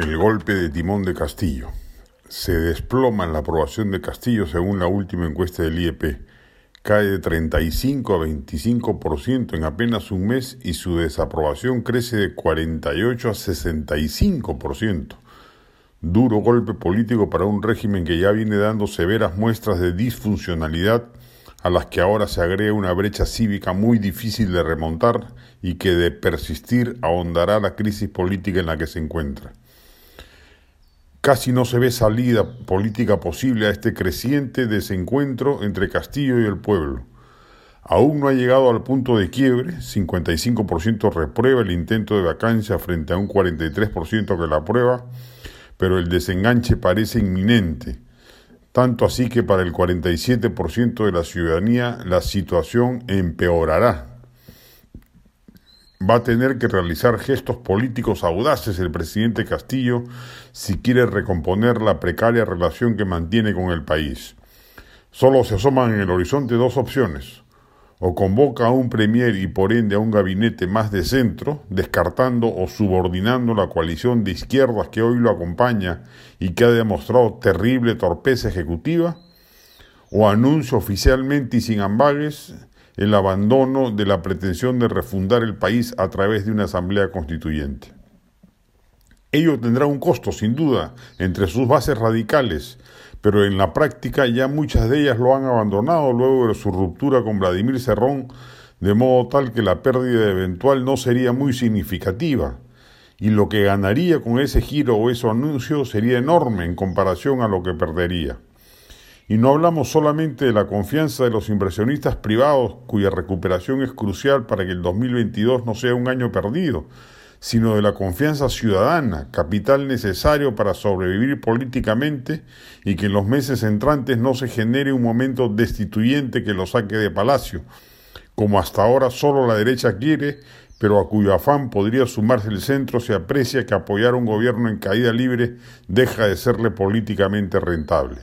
El golpe de timón de Castillo. Se desploma en la aprobación de Castillo según la última encuesta del IEP. Cae de 35 a 25% en apenas un mes y su desaprobación crece de 48 a 65%. Duro golpe político para un régimen que ya viene dando severas muestras de disfuncionalidad a las que ahora se agrega una brecha cívica muy difícil de remontar y que de persistir ahondará la crisis política en la que se encuentra. Casi no se ve salida política posible a este creciente desencuentro entre Castillo y el pueblo. Aún no ha llegado al punto de quiebre, 55% reprueba el intento de vacancia frente a un 43% que la aprueba, pero el desenganche parece inminente, tanto así que para el 47% de la ciudadanía la situación empeorará va a tener que realizar gestos políticos audaces el presidente Castillo si quiere recomponer la precaria relación que mantiene con el país. Solo se asoman en el horizonte dos opciones. O convoca a un premier y por ende a un gabinete más de centro, descartando o subordinando la coalición de izquierdas que hoy lo acompaña y que ha demostrado terrible torpeza ejecutiva, o anuncia oficialmente y sin ambages el abandono de la pretensión de refundar el país a través de una asamblea constituyente. Ello tendrá un costo, sin duda, entre sus bases radicales, pero en la práctica ya muchas de ellas lo han abandonado luego de su ruptura con Vladimir Cerrón, de modo tal que la pérdida eventual no sería muy significativa, y lo que ganaría con ese giro o ese anuncio sería enorme en comparación a lo que perdería. Y no hablamos solamente de la confianza de los inversionistas privados, cuya recuperación es crucial para que el 2022 no sea un año perdido, sino de la confianza ciudadana, capital necesario para sobrevivir políticamente y que en los meses entrantes no se genere un momento destituyente que lo saque de palacio, como hasta ahora solo la derecha quiere, pero a cuyo afán podría sumarse el centro si aprecia que apoyar un gobierno en caída libre deja de serle políticamente rentable.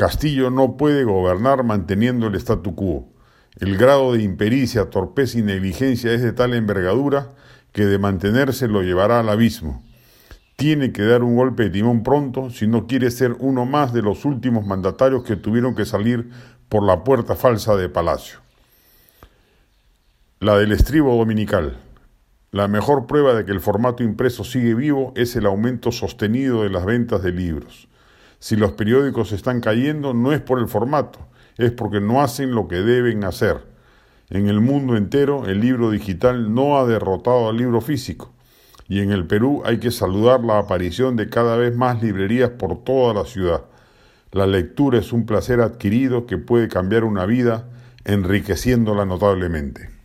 Castillo no puede gobernar manteniendo el statu quo. El grado de impericia, torpeza y negligencia es de tal envergadura que de mantenerse lo llevará al abismo. Tiene que dar un golpe de timón pronto si no quiere ser uno más de los últimos mandatarios que tuvieron que salir por la puerta falsa de Palacio. La del estribo dominical. La mejor prueba de que el formato impreso sigue vivo es el aumento sostenido de las ventas de libros. Si los periódicos están cayendo no es por el formato, es porque no hacen lo que deben hacer. En el mundo entero el libro digital no ha derrotado al libro físico y en el Perú hay que saludar la aparición de cada vez más librerías por toda la ciudad. La lectura es un placer adquirido que puede cambiar una vida enriqueciéndola notablemente.